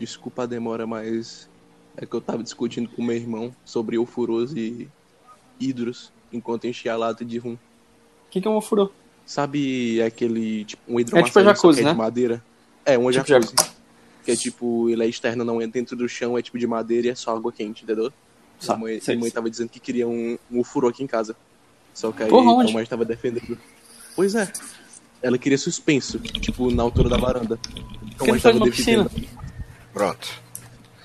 Desculpa a demora, mas é que eu tava discutindo com meu irmão sobre ofurôs e hidros enquanto enchia a lata de rum. O que, que é um ofurô? Sabe aquele, tipo, um É hidromassagem tipo a só jacuzzi, é né? de madeira? É, um Tipo jacuzzi. Que é tipo, ele é externo, não é dentro do chão, é tipo de madeira e é só água quente, entendeu? Só, a mãe, sei, minha mãe sei. tava dizendo que queria um, um ofurô aqui em casa. Só que aí Porra, onde? a mãe tava defendendo. Pois é. Ela queria suspenso, tipo, na altura da varanda. Então, não mãe tava defendendo. piscina. Pronto.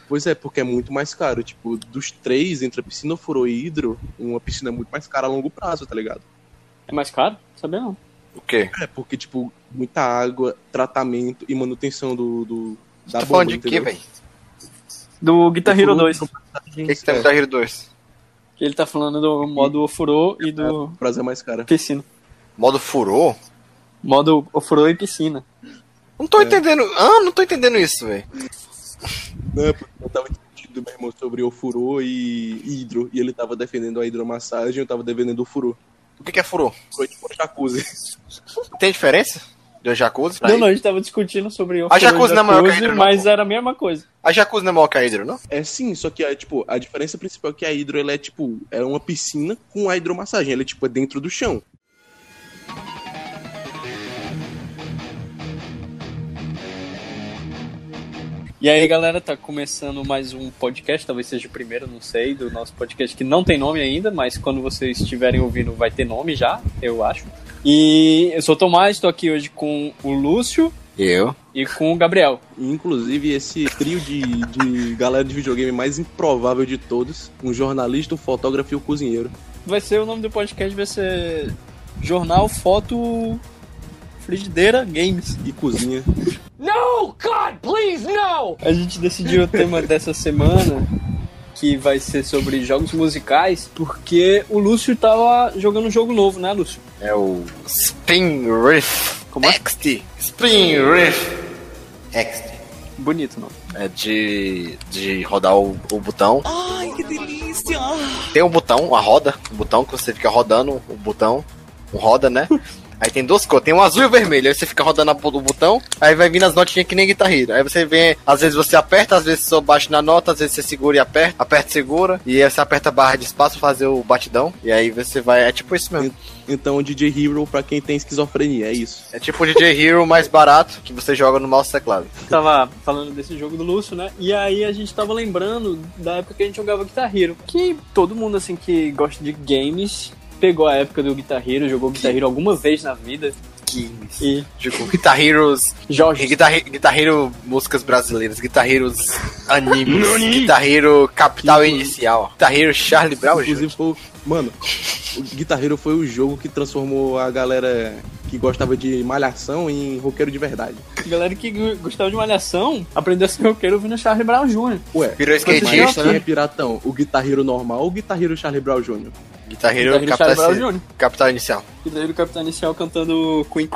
Pois é, porque é muito mais caro. Tipo, dos três, entre a piscina, ofurô e hidro, uma piscina é muito mais cara a longo prazo, tá ligado? É mais caro? Sabia não. O quê? É, porque, tipo, muita água, tratamento e manutenção do. do da tá bomba, falando de quê, velho? Do Guitar Hero 2. O que, que tem no Guitar Hero 2? Que ele tá falando do modo ofurô e do é mais cara. piscina. Modo furor? Modo ofurô e piscina. Não tô entendendo. Ah, não tô entendendo isso, velho. Não, é porque eu tava discutindo meu irmão sobre o furô e hidro. E ele tava defendendo a hidromassagem, eu tava defendendo o furô. O que, que é? Furô é tipo um jacuzzi. Tem diferença? Do jacuzzi? Não, não, a gente tava discutindo sobre ofurô A jacuzzi e não é maior que a jacuzzi, hidro, não, mas pô. era a mesma coisa. A jacuzzi não é maior que a hidro, não? É sim, só que é, tipo, a diferença principal é que a hidro ela é tipo, é uma piscina com a hidromassagem. Ela é tipo é dentro do chão. E aí, galera, tá começando mais um podcast, talvez seja o primeiro, não sei, do nosso podcast que não tem nome ainda, mas quando vocês estiverem ouvindo vai ter nome já, eu acho. E eu sou o Tomás, estou aqui hoje com o Lúcio Eu. e com o Gabriel. Inclusive, esse trio de, de galera de videogame mais improvável de todos: um jornalista, um fotógrafo e um cozinheiro. Vai ser o nome do podcast, vai ser Jornal Foto Frigideira Games. E cozinha. No! God, please, no! A gente decidiu o tema dessa semana, que vai ser sobre jogos musicais, porque o Lúcio tava jogando um jogo novo, né, Lúcio? É o Spin Riff Como é? XT. Spin Riff XT. Bonito, não? É de, de rodar o, o botão. Ai, que delícia! Tem um botão, a roda, um botão que você fica rodando o botão, um roda, né? Aí tem duas cores, tem um azul e o vermelho. Aí você fica rodando a- o botão, aí vai vindo as notinhas que nem guitarreira. Aí você vem, às vezes você aperta, às vezes você só bate na nota, às vezes você segura e aperta, aperta e segura, e aí você aperta a barra de espaço pra fazer o batidão. E aí você vai, é tipo isso mesmo. Então, DJ Hero pra quem tem esquizofrenia, é isso. É tipo o DJ Hero mais barato que você joga no mouse e teclado. Tava falando desse jogo do Lúcio, né? E aí a gente tava lembrando da época que a gente jogava Guitar Hero. Que todo mundo, assim, que gosta de games, pegou a época do Guitar Hero, jogou Guitar Hero alguma vez na vida. E Tipo, Guitar Heroes Jorge, Guitar, Guitar Hero músicas brasileiras, Guitar Heroes animes, Guitar Hero Capital Inicial, Guitar Hero Charlie Brown Inclusive, Jr. foi, o- mano, o Guitar Hero foi o jogo que transformou a galera que gostava de malhação em roqueiro de verdade. galera que gostava de malhação, aprendeu a ser roqueiro ouvindo Charlie Brown Jr. Ué, Virou mas skatista, quem é né? piratão? O Guitar Hero normal ou o Guitar Hero Charlie Brown Jr.? Guitar Hero Guitar Hero Charlie Brown Capital, Jr. Capital Inicial. Guitar Hero Capitão Inicial cantando Queen.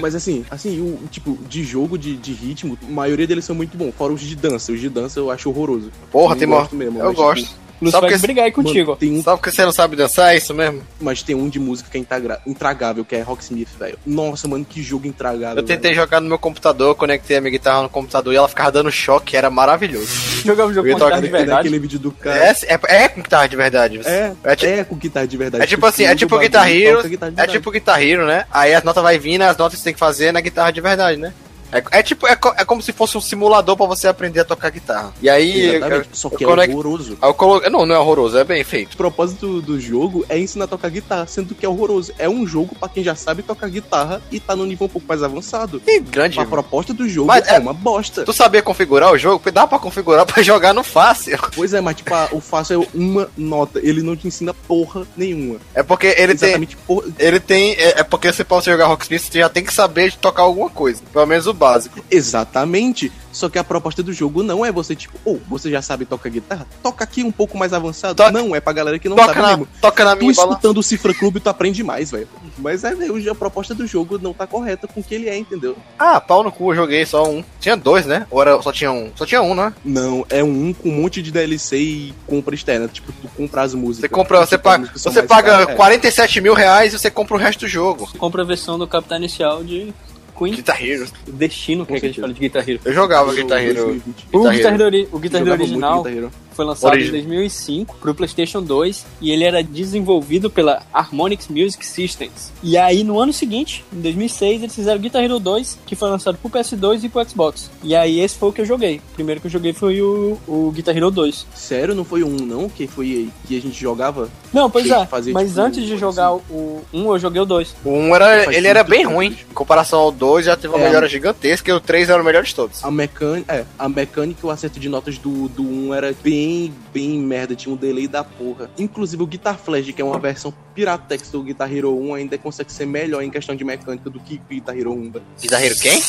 Mas assim, assim, o tipo, de jogo, de, de ritmo, a maioria deles são muito bons. Fora os de dança. Os de dança eu acho horroroso. Porra, Não tem gosto mesmo, Eu mas, gosto. tipo, Lúcio vai que- brigar aí contigo. Mano, tem um, Só porque você não sabe dançar, é isso mesmo? mas tem um de música que é intragra- intragável, que é Rocksmith, velho. Nossa, mano, que jogo intragável. Eu tentei velho. jogar no meu computador, conectei a minha guitarra no computador e ela ficava dando choque, era maravilhoso. Jogava um jogo com guitarra de verdade. Naquele vídeo do cara. É, é, é com guitarra de verdade. É, É ti- é com guitarra de verdade. É tipo assim, é tipo Guitar Hero, é tipo Guitar Hero, né? Aí as notas vai vindo, as notas você tem que fazer na guitarra de verdade, né? É, é tipo, é, é como se fosse um simulador pra você aprender a tocar guitarra. E aí, eu- só que é conect- horroroso. aí eu colo... Não, não é horroroso, é bem feito. O propósito do jogo é ensinar a tocar guitarra, sendo que é horroroso. É um jogo pra quem já sabe tocar guitarra e tá no nível um pouco mais avançado. E grande. A proposta do jogo Mas é, é- uma bosta. Tu sabia configurar o jogo? Dá pra configurar pra jogar no fácil. Pois é, mas tipo, a- o fácil é uma nota. Ele não te ensina porra nenhuma. É porque ele tem. Exatamente porra. Ele tem. É, é porque você pode jogar Rocksmith, você já tem que saber de tocar alguma coisa. Pelo menos o básico. Exatamente. Só que a proposta do jogo não é você, tipo, ou você já sabe tocar guitarra? Toca aqui um pouco mais avançado. Toca- Não, é pra galera que não Toca sabe na, mesmo. toca na Tu minha bola. escutando o Cifra Clube, tu aprende mais, velho. Mas é, velho, a proposta do jogo não tá correta com o que ele é, entendeu? Ah, pau no cu, eu joguei só um. Tinha dois, né? Ou era, só tinha um? Só tinha um, né? Não, é um com um monte de DLC e compra externa. Tipo, tu compra as músicas. Você compra, você Tipo, as paga, você paga caras, é. 47 mil reais e você compra o resto do jogo. Compra a versão do Capitão Inicial de Queen. Guitar Hero. Destino, que é que a gente fala de Guitar Hero. Eu jogava Guitar Hero. 2020. O Guitar Hero. O Guitar Hero original Guitar Hero. Foi lançado Origi- em 2005 pro PlayStation 2 e ele era desenvolvido pela Harmonix Music Systems. E aí no ano seguinte, em 2006, eles fizeram Guitar Hero 2, que foi lançado pro PS2 e pro Xbox. E aí esse foi o que eu joguei. O primeiro que eu joguei foi o, o Guitar Hero 2. Sério, não foi um, não? Que foi que a gente jogava? Não, pois é, fazer, mas tipo, antes de assim. jogar o 1, eu joguei o 2. O 1 era, ele era bem tempo. ruim. Em comparação ao 2, já teve uma É. melhora gigantesca e o 3 era o melhor de todos. A mecânica, é, a mecânica e o acerto de notas do, do 1 era bem, bem merda, tinha um delay da porra. Inclusive o Guitar Flash, que é uma versão Piratex do Guitar Hero 1, ainda consegue ser melhor em questão de mecânica do que o Guitar Hero 1. velho. Guitar Hero quem?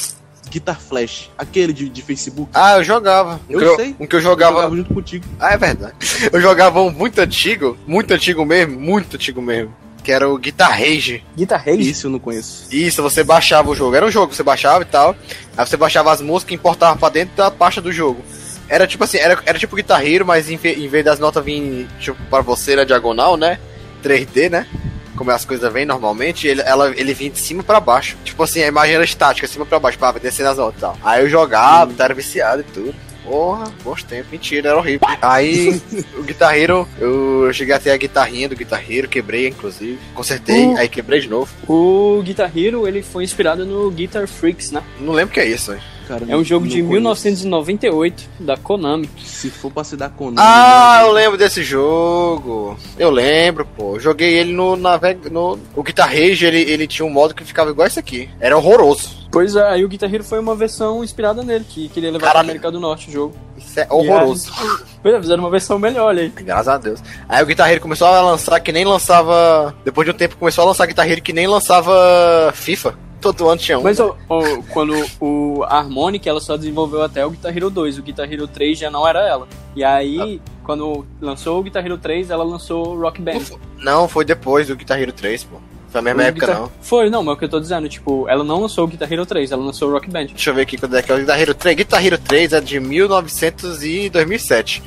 Guitar Flash, aquele de, de Facebook. Ah, eu jogava. Eu que sei. Um que eu Eu jogava. jogava junto contigo. Ah, é verdade. Eu jogava um muito antigo, muito antigo mesmo, muito antigo mesmo. Que era o Guitar Rage. Guitar Hero? Isso eu não conheço. Isso, você baixava o jogo. Era um jogo que você baixava e tal. Aí você baixava as músicas e importava pra dentro da pasta do jogo. Era tipo assim, era, era tipo Guitar Hero, mas em, em vez das notas virem tipo, pra você na diagonal, né? 3D, né? Como as coisas vêm normalmente, ele, ela, ele vinha de cima pra baixo. Tipo assim, a imagem era estática, cima pra baixo, pra descer nas notas e tal. Aí eu jogava, Hum. era viciado e tudo. Porra, bons tempos. Mentira, era horrível. Aí, o Guitar Hero, eu cheguei até a guitarrinha do Guitar Hero, quebrei, inclusive. Consertei, Uh. aí quebrei de novo. O Guitar Hero, ele foi inspirado no Guitar Freaks, né? Não lembro o que é isso, velho. Cara, É um jogo de conheço. 1998, da Konami. Se for pra se dar Konami. Ah, né? eu lembro desse jogo. Eu lembro, pô. Joguei ele no, na, no o Guitar Rage, ele, ele tinha um modo que ficava igual esse aqui. Era horroroso. Pois é, aí o Guitar Hero foi uma versão inspirada nele, que queria levar pra Caralho. América do Norte o jogo. Isso é horroroso. Aí, Pois é, fizeram uma versão melhor, olha aí. Graças a Deus. Aí o Guitar Hero começou a lançar que nem lançava. Depois de um tempo começou a lançar Guitar Hero que nem lançava FIFA. Todo ano tinha um. Mas ó, ó, quando o Harmonic, ela só desenvolveu até o Guitar Hero 2, o Guitar Hero 3 já não era ela. E aí, quando lançou o Guitar Hero 3, ela lançou o Rock Band. Não foi- Não, foi depois do Guitar Hero 3, pô. Foi a mesma O época, Guitar- não. Foi, não, mas é o que eu tô dizendo, tipo, ela não lançou o Guitar Hero 3, ela lançou o Rock Band. Deixa eu ver aqui quando é que é o Guitar Hero 3. Guitar Hero 3 é de 1900 e 2007.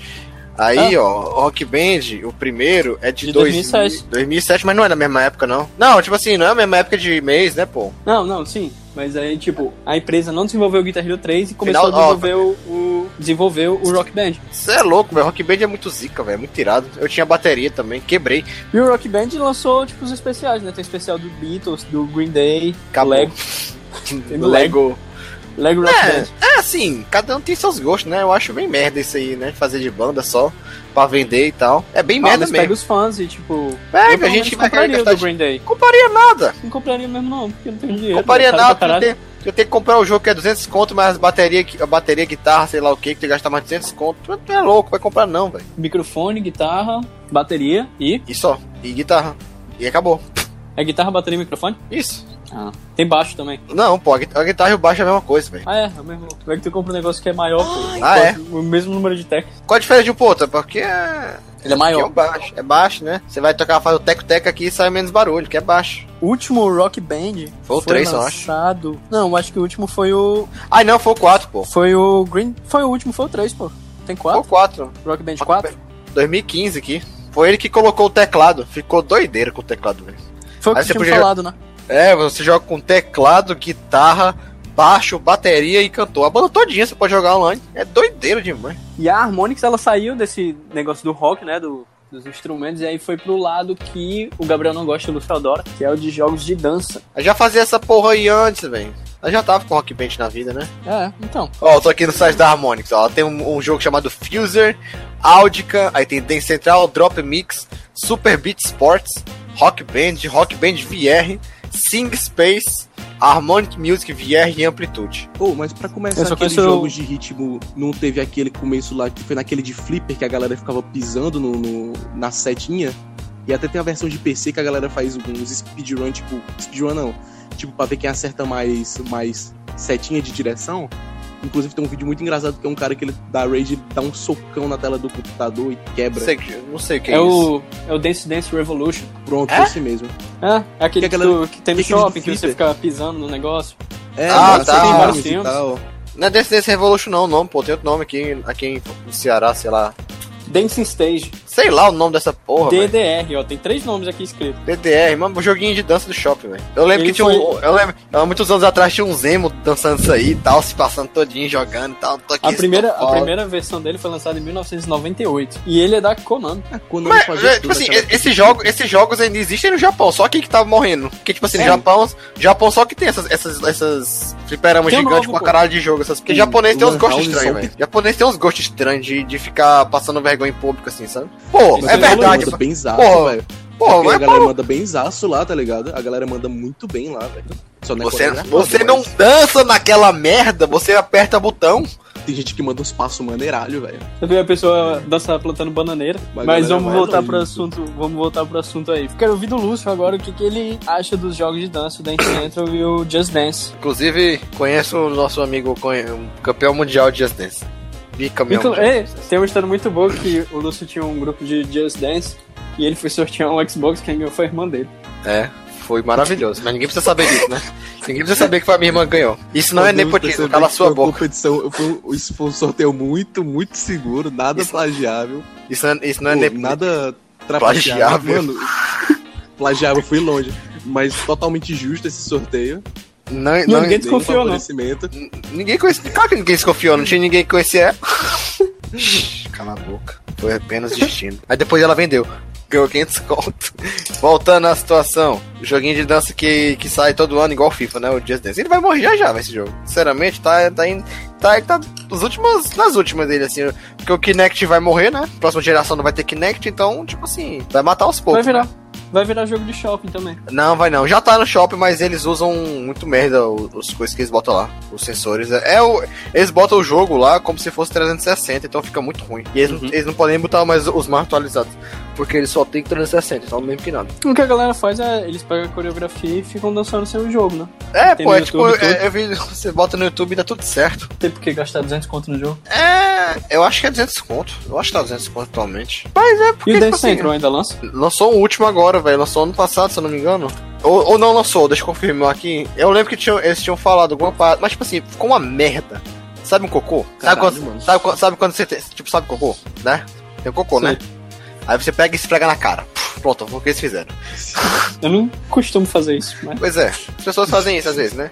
Aí, ó, o Rock Band, o primeiro, é de, De dois- 2007. 2007, mas não é na mesma época, não. Não, tipo assim, não é a mesma época de mês, né, pô? Não, não, sim. Mas aí, tipo, a empresa não desenvolveu o Guitar Hero 3 e começou Final- a desenvolver o, o- desenvolveu o Rock Band. Você é louco, velho. Rock Band é muito zica, velho. É muito tirado. Eu tinha bateria também, quebrei. E o Rock Band lançou, tipo, os especiais, né? Tem especial do Beatles, do Green Day, Acabou. Lego, Lego. Lego Rock É, Band. é assim, cada um tem seus gostos, né? Eu acho bem merda isso aí, né? Fazer de banda só pra vender e tal. É bem Ah, merda mas mesmo. pega os fãs e, tipo... Pega, a gente vai compraria do de- Green Day. Compraria nada. Não compraria mesmo não, porque não tenho dinheiro. Compraria é caro nada, porque tenho, eu tenho que comprar o jogo que é 200 conto, mas as bateria, a bateria, guitarra, sei lá o que, que tem que gastar mais 200 conto. Tu, tu é louco, vai comprar não, velho. Microfone, guitarra, bateria e... E só. E guitarra. E acabou. É guitarra, bateria e microfone? Isso. Ah. Tem baixo também. Não, pô, a gui- a guitarra e o baixo é a mesma coisa, velho. Ah, é, é o mesmo. Vai que tu compra um negócio que é maior, pô. Ah, é? O mesmo número de teclas. Qual a diferença de um pro outro? Porque é. Ele é é maior. o baixo. É baixo, né? Você vai tocar, faz o teco-teco aqui e sai menos barulho, que é baixo. O último Rock Band Foi o três, eu acho. lançado... Não, eu acho que o último foi o... Ai, não, foi o 4, pô. Foi o Green... Foi o último, foi o 3, pô. Tem Foi o 4? 4. Rock Band 4? 2015 aqui. Foi ele que colocou o teclado. Ficou doideira com o teclado, velho. Foi o que Aí você tinha podia- falado, né? É, você joga com teclado, guitarra, baixo, bateria e cantor. A banda todinha você pode jogar online. É doideira demais. E a Harmonix, ela saiu desse negócio do rock, né? Do, dos instrumentos, e aí foi pro lado que o Gabriel não gosta, o Lúcio adora, que é o de jogos de dança. Eu já fazia essa porra aí antes, velho. Eu já tava com Rock Band na vida, né? É, então. Ó, eu tô aqui no site da Harmonix, ó. Tem um, um jogo chamado Fuser, Audica, aí tem Dance Central, Drop Mix, Super Beat Sports, Rock Band, Rock Band VR, Sing Space, Harmonic Music VR e Amplitude. Pô, mas pra começar Eu aqueles o- jogos de ritmo, não teve aquele começo lá que foi naquele de flipper que a galera ficava pisando no, no- na setinha? E até tem a versão de PC que a galera faz uns speedrun, tipo, speedrun não, tipo, pra ver quem acerta mais, mais setinha de direção. Inclusive tem um vídeo muito engraçado que é um cara que ele dá rage, ele dá um socão na tela do computador e quebra. Não sei, que- não sei o que é, É isso. o, é o Dance Dance Revolution. Pronto, É? esse mesmo. É, é aquele Que que, aquela- que tem no que shopping, que você fica pisando no negócio. É, Ah, mas tá. tem Vários filmes. tal. Não é Dance Dance Revolution não, o nome, pô. Tem outro nome aqui, aqui no Ceará, sei lá. Dancing Stage. Sei lá o nome dessa porra. DDR, ó. Tem três nomes aqui escritos. DDR, mano, um joguinho de dança do shopping, velho. Eu lembro Ele que tinha foi- um. Eu lembro, há muitos anos atrás tinha um Zemo dançando isso aí e tal, se passando todinho, jogando e tal. Tô aqui A primeira, a primeira versão dele foi lançada em 1998. E ele é da Konami. É, quando Mas, fazia é, tudo tipo assim, esses jogos, esses jogos ainda existem no Japão, só quem que tava morrendo. Porque, tipo assim, no. Japão, Japão só que tem essas, essas, essas fliperamas Tem um gigantes novo, pra pô. caralho de jogo. Essas, porque Tem japonês tem uns gostos estranhos, velho. Japonês tem uns gostos estranhos de, de ficar passando vergonha em público, assim, sabe? Pô, Isso é é verdade. manda bem zaço, Porra, velho. Pô, Porque a mas galera pô, manda bem zaço lá, tá ligado? A galera manda muito bem lá, velho. Só não é você, você não mas dança naquela merda, você aperta botão. Tem gente que manda uns passos maneiralho, velho. Você vê a pessoa dançar plantando bananeira. Mas Mas galera vamos voltar pro assunto. Vamos voltar pro assunto aí. Quero ouvir do Lúcio agora o que, que ele acha dos jogos de dança, o Dance Central e o Just Dance. Inclusive, conheço o nosso amigo, um campeão mundial de Just Dance. Bicampeão Inclu- mundial. é, tem uma história muito boa que o Lúcio tinha um grupo de Just Dance e ele foi sortear um Xbox, quem ganhou foi a irmã dele. É, foi maravilhoso. Mas ninguém precisa saber disso, né? Ninguém precisa saber que foi a minha irmã que ganhou. Isso não é Podemos nepotismo, cala a que sua boca. Competição, foi, um- isso foi um sorteio muito, muito seguro, nada Isso- plagiável. Isso não é, isso não é nepotismo. nada Plagiável. trapaceável. Mano, plagiável, fui longe. Mas totalmente justo esse sorteio. Não, ninguém desconfiou, não. ninguém conhecia. Claro que ninguém desconfiou, não tinha ninguém que conhecia. Shhh, Cala a boca. Foi apenas destino. Aí depois ela vendeu. Ganhou 500 conto. Voltando à situação. O joguinho de dança que, que sai todo ano, igual FIFA, né? O Just Dance. Ele vai morrer já já, vai, esse jogo. Sinceramente, tá, tá indo. Tá, tá nas últimas, nas últimas dele, assim. Porque o Kinect vai morrer, né? Próxima geração não vai ter Kinect, então, tipo assim, vai matar aos Vai poucos. virar. Vai virar jogo de shopping também. Não, vai não. Já tá no shopping, mas eles usam muito merda os, os coisas que eles botam lá. Os sensores. É o, eles botam o jogo lá como se fosse 360, então fica muito ruim. E eles, não- eles não podem botar mais os mais atualizados. Porque eles só tem 360, então mesmo que nada. O que a galera faz é eles pegam a coreografia e ficam dançando sem o jogo, né? É, Tem pô, é tipo, é, vi, você bota no YouTube e dá tudo certo. Tem por que gastar 200 conto no jogo. É, eu acho que é 200 conto. Eu acho que tá 200 conto atualmente. Mas é porque. E o tipo Dance assim, Central ainda lança? Lançou o último agora, velho. Lançou ano passado, se eu não me engano. Ou, ou não lançou, deixa eu confirmar aqui. Eu lembro que tinham, eles tinham falado alguma parte. Mas, tipo assim, ficou uma merda. Sabe um cocô? sabe, Caralho, sabe, quando- sabe quando você tem. Tipo, sabe cocô? Né? Tem o cocô, né? Aí você pega e esfrega na cara. Pronto, foi o que eles fizeram. Eu não costumo fazer isso, mas. Pois é, as pessoas fazem isso às vezes, né?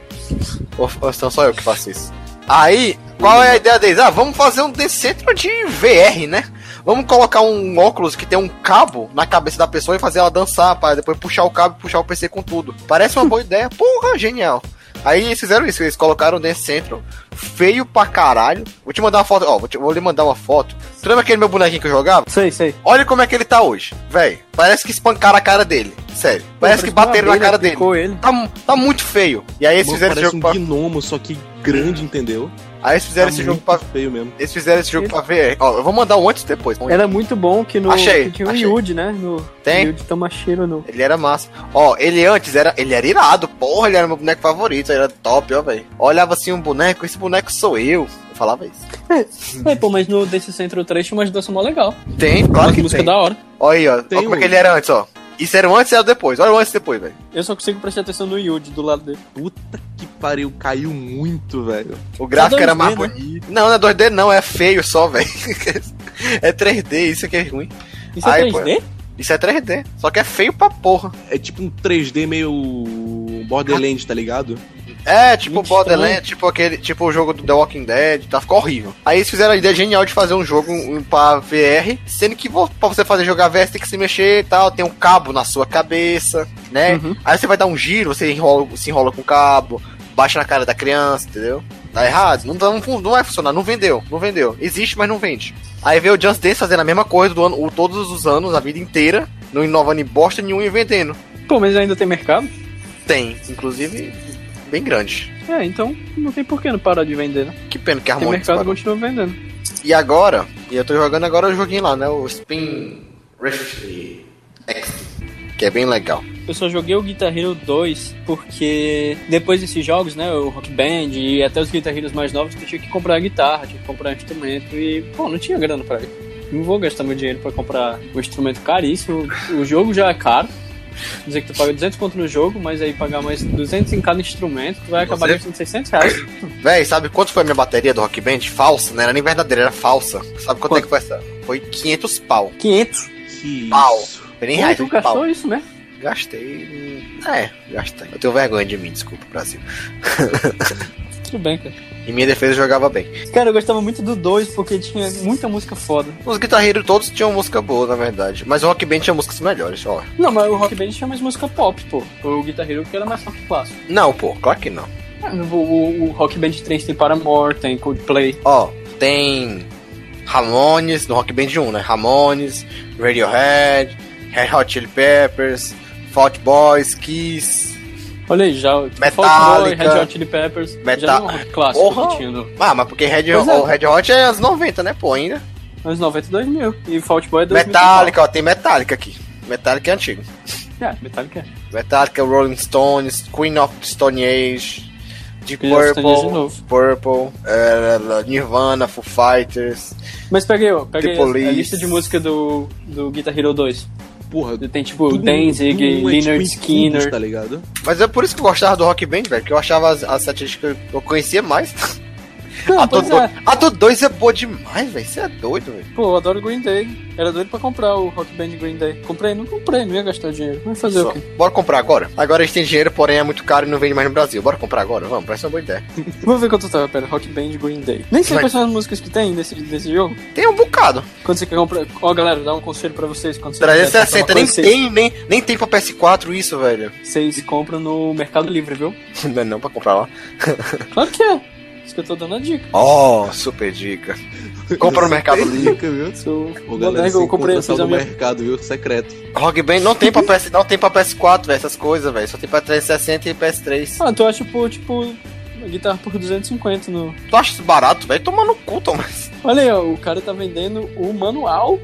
Ou, ou são só eu que faço isso. Aí, qual é a ideia deles? Ah, vamos fazer um decentro de VR, né? Vamos colocar um óculos que tem um cabo na cabeça da pessoa e fazer ela dançar, para depois puxar o cabo e puxar o PC com tudo. Parece uma boa ideia. Porra, genial. Aí eles fizeram isso, eles colocaram o Dance Central feio pra caralho. Vou te mandar uma foto, ó, vou, te- vou lhe mandar uma foto. Tu lembra aquele meu bonequinho que eu jogava? Sei, sei. Olha como é que ele tá hoje, velho. Parece que espancaram a cara dele. Sério. Parece que bateram na cara dele. Ficou ele. Tá, tá muito feio. E aí eles Mano, fizeram esse jogo um pra. gnomo, só que grande, entendeu? Aí eles fizeram Tá esse jogo pra. feio mesmo. Eles fizeram esse jogo pra ver. Ó, eu vou mandar um antes e depois. Era muito bom que no. Achei, que tinha o. Yuji, né? No Tem? Yuji Tamashiro no. Ele era massa. Ó, ele antes era. Ele era irado, porra, ele era meu boneco favorito, ele era top, ó, velho. Olhava assim um boneco, esse boneco sou eu. Eu falava isso. É, pô, mas no Dance Central 3 tinha umas danças mó legal. Tem, claro Umas que músicas tem. da hora. Olha aí, ó. Tem Ó como é que ele era antes, ó. Isso era antes e era depois. Olha o antes e depois, velho. Eu só consigo prestar atenção no Yuji do lado dele. Puta que pariu, caiu muito, velho. O gráfico era 2D, mais né? bonito. Não, não é 2D, não, é feio só, velho. é 3D, isso que é ruim. Isso é Aí, 3D? Isso é 3D, só que é feio pra porra. É tipo um 3D meio Borderlands, tá ligado? É, tipo Muito Borderlands, estranho. tipo aquele, tipo o jogo do The Walking Dead, tá? Ficou horrível. Aí eles fizeram a ideia genial de fazer um jogo pra VR, sendo que pra você fazer jogar VR você tem que se mexer e tal, tem um cabo na sua cabeça, né? Uhum. Aí você vai dar um giro, você enrola, se enrola com o cabo, baixa na cara da criança, entendeu? Tá errado, não, não, não vai funcionar, não vendeu, não vendeu. Existe, mas não vende. Aí veio o Just Dance fazendo a mesma coisa do ano, todos os anos, a vida inteira, não inovando em bosta nenhum e vendendo. Pô, mas ainda tem mercado? Tem, inclusive, bem grande. É, então não tem por que não parar de vender, né? Que pena que a Harmonix mercado, parou. continua vendendo. E agora, e eu tô jogando agora o joguinho lá, né? O Spin Rift X, que é bem legal. eu só joguei o Guitar Hero 2 porque depois desses jogos, né, o Rock Band e até os Guitar Heroes mais novos, eu tinha que comprar guitarra, tinha que comprar instrumento e, pô, não tinha grana pra ir. Não vou gastar meu dinheiro pra comprar um instrumento caríssimo. O jogo já é caro. Dizer que tu paga 200 conto no jogo, mas aí pagar mais 200 em cada instrumento, tu vai acabar Você- gastando 600 reais. Véi, sabe quanto foi a minha bateria do Rock Band? Falsa, não era nem verdadeira, era falsa. Sabe quanto, é Quanto? que foi essa? Foi 500 pau. 500. Que Pau. nem reais, tu foi pau. gastou isso, né? Gastei. É, gastei. Eu tenho vergonha de mim, desculpa, Brasil. Tudo bem, cara. Em minha defesa jogava bem. Cara, eu gostava muito do 2 porque tinha muita música foda. Os guitarreiros todos tinham música boa, na verdade. Mas o Rock Band tinha músicas melhores, ó. Não, mas o Rock Band tinha mais música pop, pô. O Guitar Hero que era mais rock clássico. Não, pô, claro que não. Ah, O, o, o Rock Band 3 tem Paramore, tem Coldplay. Ó, tem Ramones, no Rock Band 1, né? Ramones, Radiohead, Red Hot Chili Peppers, Fault Boys, Kiss. Olha aí, já. Metallica. Fall Boy, Red Hot Chili Peppers. Meta- Já é um clássico Porra. Ah, mas porque Red, Pois é. o Red Hot é anos 90, né, pô, ainda. anos 92 mil. E Fault Boy é 2000. Metallica, ó, tem Metallica aqui. Metallica é antigo. É, Metallica é. Metallica, Rolling Stones, Queen of Stone Age, Deep Stone Age de Purple. Purple, eh, Nirvana, Foo Fighters. Mas peguei, ó, peguei a, a lista de música do, do Guitar Hero 2. Porra, Tem tipo tudo- Danzig, tudo é, Leonard tipo, em Skinner. tá ligado? Mas é por isso que eu gostava do Rock Band, velho, que eu achava as, as estatísticas que eu conhecia mais. Não, a, do, é. a do 2 é boa demais, velho. Você é doido, velho. Pô, eu adoro Green Day. Era doido pra comprar o Rock Band Green Day. Comprei, não comprei, não ia gastar dinheiro. Vai fazer Só. o quê? Bora comprar agora? Agora a gente tem dinheiro, porém é muito caro e não vende mais no Brasil. Bora comprar agora? Vamos, parece uma boa ideia. Vamos ver quanto tá, pera. Rock Band Green Day. Nem sei Vai. quais são as músicas que tem desse, desse jogo. Tem um bocado. Quando você quer comprar. Ó, galera, dá um conselho pra vocês. Quando quiserem 360, comprar nem coisa, tem, nem, nem tem pra PS4 isso, velho. Vocês, vocês compram no Mercado Livre, viu? Não é não pra comprar lá. Claro que é. Isso que eu tô dando a dica. Oh, super dica. Compra no Mercado Livre. Dica, viu? Sou... Ô, galera, eu comprei, eu eu fiz a no minha... mercado, viu? Secreto. Rock Band não tem pra PS, não tem pra PS4, velho, essas coisas, velho. Só tem pra 360 e PS3. Ah, tu acha, tipo, tipo, uma guitarra por 250 no... Tu acha isso barato, velho? Toma no cu, Thomas. Olha aí, ó, o cara tá vendendo o manual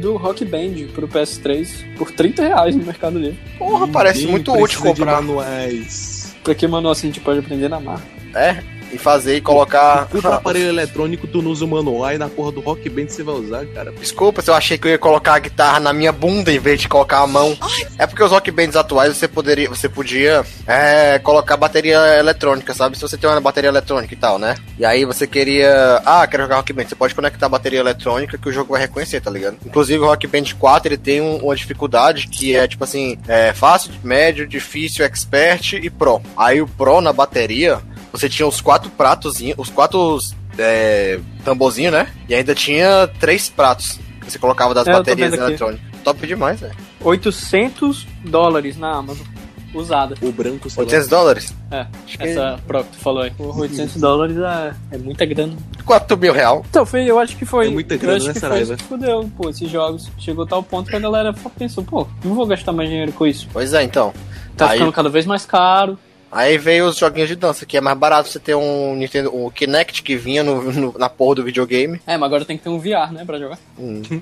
do Rock Band pro PS3 por 30 reais no Mercado Livre. Porra, parece Ninguém muito útil de comprar. manuais. Pra que manual assim a gente pode aprender na marca? É, e fazer e colocar. Puta aparelho eletrônico, tu não usa o manual, aí na porra do Rock Band você vai usar, cara. Desculpa se eu achei que eu ia colocar a guitarra na minha bunda em vez de colocar a mão. É porque os rock bands atuais você poderia, você podia é, colocar bateria eletrônica, sabe? Se você tem uma bateria eletrônica e tal, né? E aí você queria, ah, quero jogar rock band, você pode conectar a bateria eletrônica que o jogo vai reconhecer, tá ligado? Inclusive o Rock Band 4 ele tem um- uma dificuldade que é tipo assim, é fácil, médio, difícil, expert e pro. Aí o pro na bateria você tinha os quatro pratos, os quatro é, tamborzinho, né? E ainda tinha três pratos que você colocava das É, baterias eletrônicas. Top demais, velho. 800 dólares na Amazon, usada. O branco, sei lá. 800 dólares? É, Acho que essa Pro que tu falou aí. Porra, 800 dólares é, é muita grana. 4 mil real. Então, foi, eu acho que foi. É muita grana, acho né, que foi Saraiva? isso que fudeu, pô, esses jogos. Chegou a tal ponto que a galera pensou, pô, não vou gastar mais dinheiro com isso. Pois é, então. Tá Aí- ficando cada vez mais caro. Aí veio os joguinhos de dança, que é mais barato você ter um Nintendo, um Kinect que vinha no, no- na porra do videogame. É, mas agora tem que ter um VR, né, pra jogar.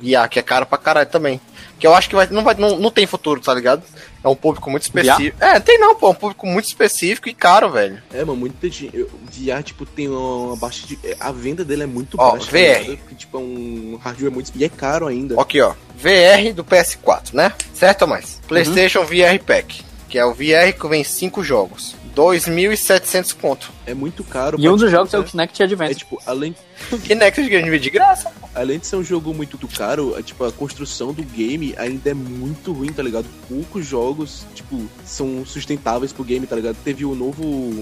E a que é caro pra caralho também. Que eu acho que vai, não, vai, não, não tem futuro, tá ligado? É um público muito específico. É, tem não, pô. É um público muito específico e caro, velho. É, mano, muita gente. eu- VR, tipo, tem uma, uma baixa de. A venda dele é muito Ó, baixa. VR. tá ligado? Porque, tipo, é um hardware muito. E é caro ainda. Aqui, ó. VR do PS4, né? Certo ou mais? PlayStation VR Pack. Que é o VR que vem 5 jogos. 2.700 conto. É muito caro. E um dos jogos é o é- Kinect É Advance. tipo, além, Kinect de de graça. além de ser um jogo muito caro, é, tipo, a construção do game ainda é muito ruim, tá ligado? Poucos jogos, tipo, são sustentáveis pro game, tá ligado? Teve o novo.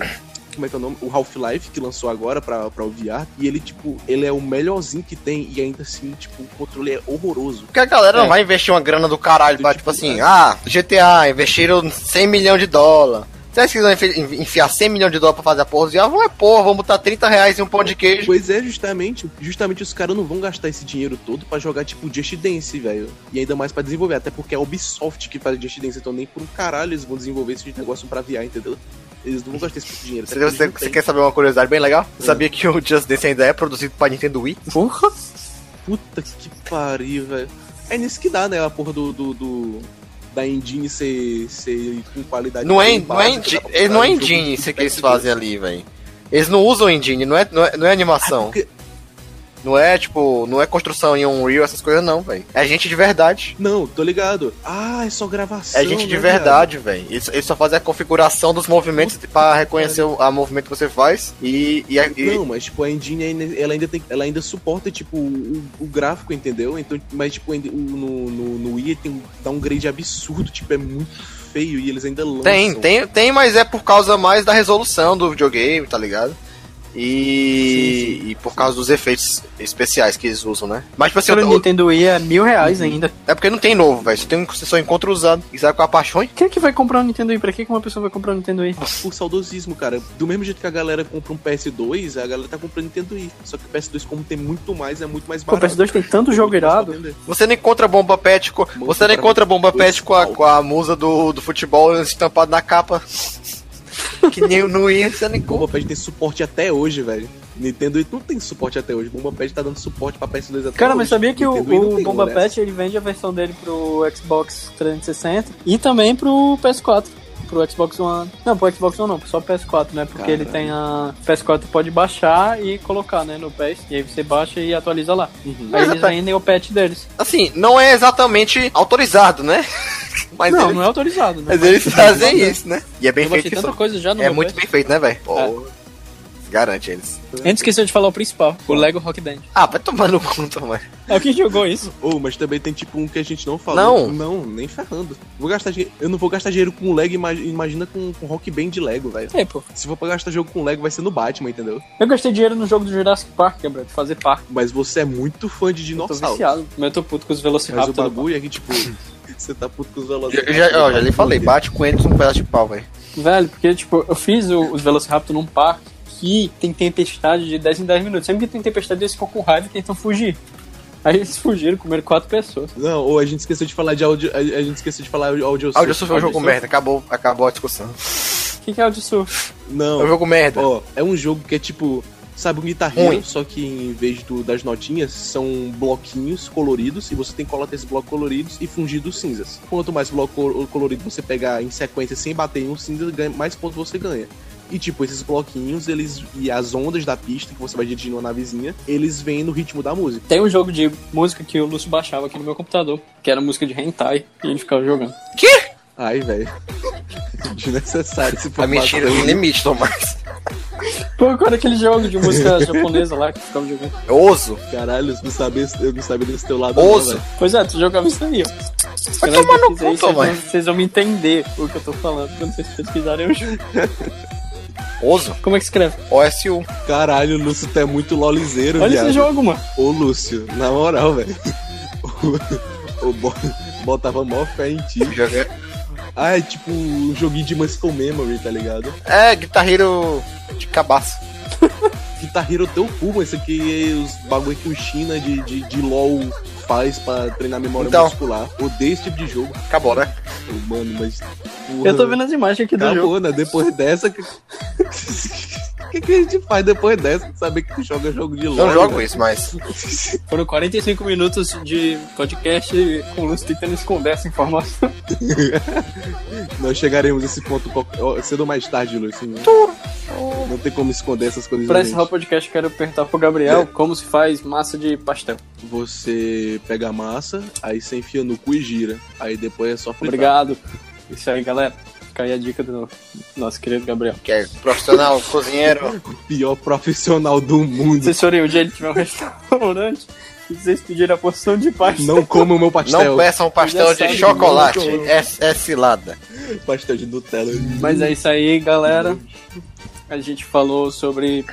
Como é que é o nome? O Half-Life que lançou agora pra, pra o VR. E ele, tipo, ele é o melhorzinho que tem. E ainda assim, tipo, o controle é horroroso. Porque a galera não É. vai investir uma grana do caralho pra, tipo Tipo, assim, é. ah, GTA, investiram 100 milhões de dólares. Se eles quiserem enfi- enfiar 100 milhões de dólares pra fazer a porra, já vão é porra, vamos botar 30 reais em um pão de queijo. Pois é, justamente. Justamente os caras não vão gastar esse dinheiro todo pra jogar, tipo, Just Dance, velho. E ainda mais pra desenvolver. Até porque é a Ubisoft que faz Just Dance. Então nem por um caralho eles vão desenvolver esse negócio pra VR, entendeu? Eles não vão gastar esse tipo de dinheiro. Você, você- você quer saber uma curiosidade bem legal? Você É. sabia que o Just Dance ainda é produzido pra Nintendo Wii? Porra! Puta que pariu, velho. É nisso que dá, né? A porra do. do, do, da engine ser, ser com qualidade. Não é, não é, engine, não é engine isso que eles FPS2. fazem ali, velho. Eles não usam engine, não é, não é, não é animação. Porque- Não é, tipo, não é construção em Unreal, essas coisas não, velho. É gente de verdade. Não, tô ligado. Ah, é só gravação. É gente de né, verdade, velho. Eles, eles só fazem a configuração dos movimentos pra reconhecer o a movimento que você faz e, e, e- Não, mas tipo, a engine ainda, ela ainda tem, ela ainda suporta tipo o, o gráfico, entendeu? Então, mas tipo, no, no, no Wii tem um downgrade absurdo, tipo, é muito feio e eles ainda lançam. Tem, tem, tem, mas é por causa mais da resolução do videogame, tá ligado? E, Sim, sim. e por causa dos efeitos especiais que eles usam, né? Mas, tipo assim, eu- Nintendo Wii é mil reais ainda. é porque não tem novo, velho. Você, tem, você só encontra usado. E sabe qual é a paixão? Quem é que vai comprar um Nintendo Wii? Pra que que uma pessoa vai comprar um Nintendo Wii? Por saudosismo, cara. Do mesmo jeito que a galera compra um PS2, a galera tá comprando Nintendo Wii. Só que o PS2, como tem muito mais, é muito mais Pô, o barato. PS2 tem tanto jogo irado. Você não encontra bomba pet com, Você não encontra bomba pet com a, com a musa do, do futebol estampado na capa. Que nem o no Wii, você não encontra. Bomba Pad tem suporte até hoje, velho. Nintendo Wii não tem suporte até hoje. Bomba Pad tá dando suporte pra PS2 até Cara, hoje. mas sabia que o, Nintendo o tem Bomba um. Pet ele vende a versão dele pro Xbox 360 e também pro PS4. Pro Xbox One. Não, pro Xbox One não, só pro PS4, né? Porque ele Caralho. tem a. PS4 pode baixar e colocar, né? No PS. E aí você baixa e atualiza lá. Uhum. Aí Mas eles vendem o patch deles. Assim, não é exatamente autorizado, né? Mas não, eles, não é autorizado, né? mas eles fazem isso, né? E é bem Eu feito tanta coisa já no É muito bem feito, né, velho? É. Garante eles. A gente esqueceu de falar o principal, o Lego Rock Band. Ah, vai tomar no conta, mano. É o que jogou isso. Oh, mas também tem tipo um que a gente não falou. Não. Não, nem ferrando. Vou gastar dinheiro. Eu não vou gastar dinheiro com Lego, ima- imagina com, com Rock Band de Lego, velho. É, pô. Se for pra gastar jogo com Lego, vai ser no Batman, entendeu? Eu gastei dinheiro no jogo do Jurassic Park, Gabriel, de fazer parque. Mas você é muito fã de Tô dinossauros. viciado. Mas eu tô puto com os Mas o Velociraptor. bagulho é que, tipo, você tá puto com os Eu velociraptors. já, ó, já lhe falei, bate com eles um pedaço de pau, velho. Velho, porque, tipo, eu fiz o- os Velociraptor num parque que tem tempestade de 10 em 10 minutos. Sempre que tem tempestade, eles ficam com raiva e tentam fugir. Aí eles fugiram, comeram quatro pessoas. Não, ou a gente esqueceu de falar de audio. A, gente esqueceu de falar de audio Audio Surf é um jogo merda, acabou, acabou a discussão. O que, que é o de surf? É um Não, jogo merda. ó, é um jogo que é tipo. Sabe um Guitar Hero, Ruim. só que em vez do- das notinhas, são bloquinhos coloridos e você tem que colocar esses blocos coloridos e fungir dos cinzas. Quanto mais bloco col- colorido você pegar em sequência sem bater em um cinza, mais pontos você ganha. E tipo, esses bloquinhos, eles. E as ondas da pista que você vai dirigindo uma navezinha, eles vêm no ritmo da música. Tem um jogo de música que o Lúcio baixava aqui no meu computador, que era música de hentai, e ele ficava jogando. Ai, velho. Desnecessário esse A mentira tem limite, Tomás. Pô, qual era aquele jogo de música japonesa lá que ficava jogando? Oso. Caralho, eu não sabia, eu não sabia desse teu lado. Oso. Não. Pois é, tu jogava isso aí, ó. Vai tomar no cu, vocês, vão, Tomás. vocês vão me entender o que eu tô falando quando vocês pesquisarem o jogo. Oso. Como é que escreve? OSU. Caralho, o Lúcio tu é muito lolizeiro, Olha viado. esse jogo, mano. Ô, Lúcio, na moral, velho. O, o Bo- botava mó fé em ti. Joga- Ah, é tipo um joguinho de Muscle Memory, tá ligado? É, Guitar Hero de cabaço. Guitar Hero teu cu, mas isso aqui é os bagulho que o China de, de, de LOL faz pra treinar memória Então. muscular. Odeio esse tipo de jogo. Acabou, né? Mano, mas. porra, Eu tô vendo as imagens aqui do jogo. Acabou, né? Depois dessa. Que- O que, a gente faz depois dessa? Saber que tu joga jogo de LOL. Não jogo né? isso, mas. Foram 45 minutos de podcast com o Lúcio tentando esconder essa informação. Nós chegaremos a esse ponto cedo ou mais tarde, Lúcio. né? Não tem como esconder essas coisas. Pra da encerrar o gente. podcast, eu quero perguntar pro Gabriel como se faz massa de pastel. Você pega a massa, aí você enfia no cu e gira. Aí depois é só fritar. Obrigado. Isso aí, galera. Fica aí a dica do nosso querido Gabriel. Que é profissional, cozinheiro. Pior profissional do mundo. Assessorei, o dia ele tiver um restaurante e vocês pedirem a porção de pastel. Não coma o meu pastel. Não peçam pastel Já de chocolate. É, é cilada. Pastel de Nutella. Mas é isso aí, galera. A gente falou sobre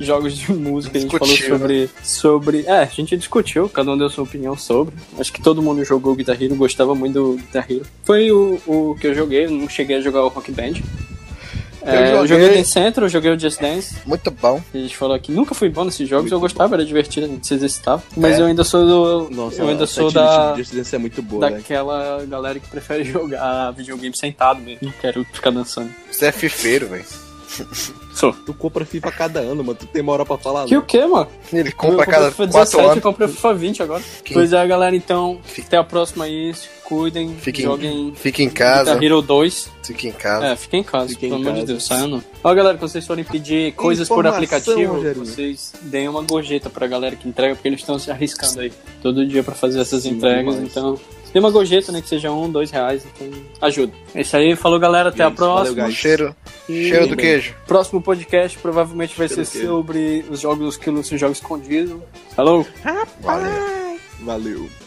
jogos de música, a gente Discutiu, falou sobre, sobre. É, a gente discutiu, cada um deu sua opinião sobre. Acho que todo mundo jogou Guitar Hero, gostava muito do Guitar Hero. Foi o, o que eu joguei, não cheguei a jogar o Rock Band. É, eu, joguei- joguei o Dance Central, eu joguei o Just Dance. Muito bom. que A gente falou aqui, nunca fui bom nesses jogos, Muito eu gostava, era divertido, a gente se exercitava. Mas É. eu ainda sou do. Nossa, eu ainda a sou da. Just Dance é muito boa, velho. Daquela galera que prefere jogar videogame sentado mesmo. Não quero ficar dançando. Você é fifeiro, velho. Sou. Tu compra FIFA cada ano, mano. Tu tem uma hora pra falar. Que o né? quê, mano? Ele Eu compra comprei cada FIFA 4 eu anos. comprei FIFA 20 agora. Pois é, galera, então, até a próxima aí. Se cuidem, Fiquem, joguem fiquem em casa. Guitar Hero 2. Fiquem em casa. É, fiquem em casa, Fiquem pelo em amor de. Deus, saia não. Ó, galera, quando vocês forem pedir coisas por aplicativo, Rogerinho. vocês deem uma gorjeta pra galera que entrega, porque eles estão se arriscando aí todo dia pra fazer essas Sim, entregas, demais. então... Dê uma gorjeta, né? Que seja um, dois reais, então ajuda. É isso aí, falou galera, até a Isso, valeu, próxima. guys. Cheiro, E cheiro do queijo. Próximo podcast provavelmente vai Cheiro ser sobre os jogos que o Lúcio joga escondido. Falou! Valeu. Valeu.